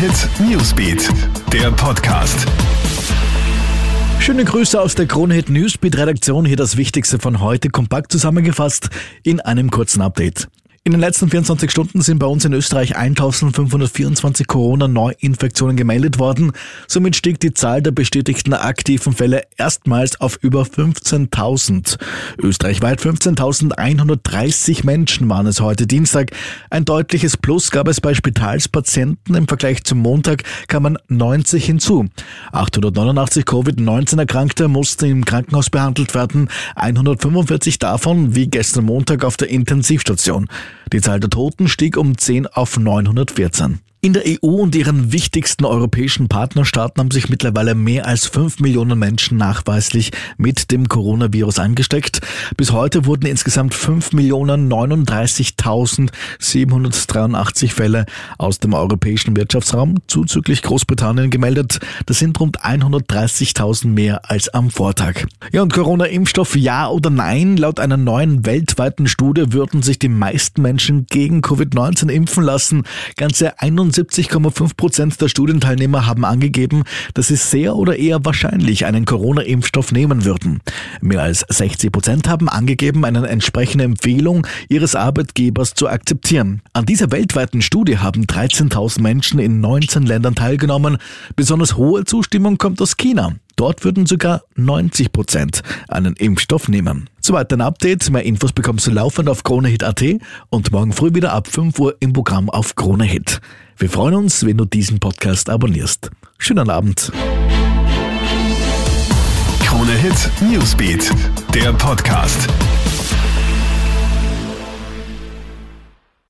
Hit Newsbeat, der Podcast. Schöne Grüße aus der Krone Hit Newsbeat Redaktion. Hier das Wichtigste von heute kompakt zusammengefasst in einem kurzen Update. In den letzten 24 Stunden sind bei uns in Österreich 1524 Corona-Neuinfektionen gemeldet worden. Somit stieg die Zahl der bestätigten aktiven Fälle erstmals auf über 15.000. Österreichweit 15.130 Menschen waren es heute Dienstag. Ein deutliches Plus gab es bei Spitalspatienten. Im Vergleich zum Montag kamen 90 hinzu. 889 Covid-19-Erkrankte mussten im Krankenhaus behandelt werden. 145 davon, wie gestern Montag, auf der Intensivstation. Die Zahl der Toten stieg um 10 auf 914. In der EU und ihren wichtigsten europäischen Partnerstaaten haben sich mittlerweile mehr als 5 Millionen Menschen nachweislich mit dem Coronavirus angesteckt. Bis heute wurden insgesamt 5.039.783 Fälle aus dem europäischen Wirtschaftsraum zuzüglich Großbritannien gemeldet. Das sind rund 130.000 mehr als am Vortag. Ja, und Corona-Impfstoff ja oder nein? Laut einer neuen weltweiten Studie würden sich die meisten Menschen gegen Covid-19 impfen lassen. Ganze 71,5 Prozent der Studienteilnehmer haben angegeben, dass sie sehr oder eher wahrscheinlich einen Corona-Impfstoff nehmen würden. Mehr als 60 Prozent haben angegeben, eine entsprechende Empfehlung ihres Arbeitgebers zu akzeptieren. An dieser weltweiten Studie haben 13.000 Menschen in 19 Ländern teilgenommen. Besonders hohe Zustimmung kommt aus China. Dort würden sogar 90 Prozent einen Impfstoff nehmen. Soweit ein Update. Mehr Infos bekommst du laufend auf KroneHit.at und morgen früh wieder ab 5 Uhr im Programm auf KroneHit. Wir freuen uns, wenn du diesen Podcast abonnierst. Schönen Abend. KroneHit Newsbeat, der Podcast.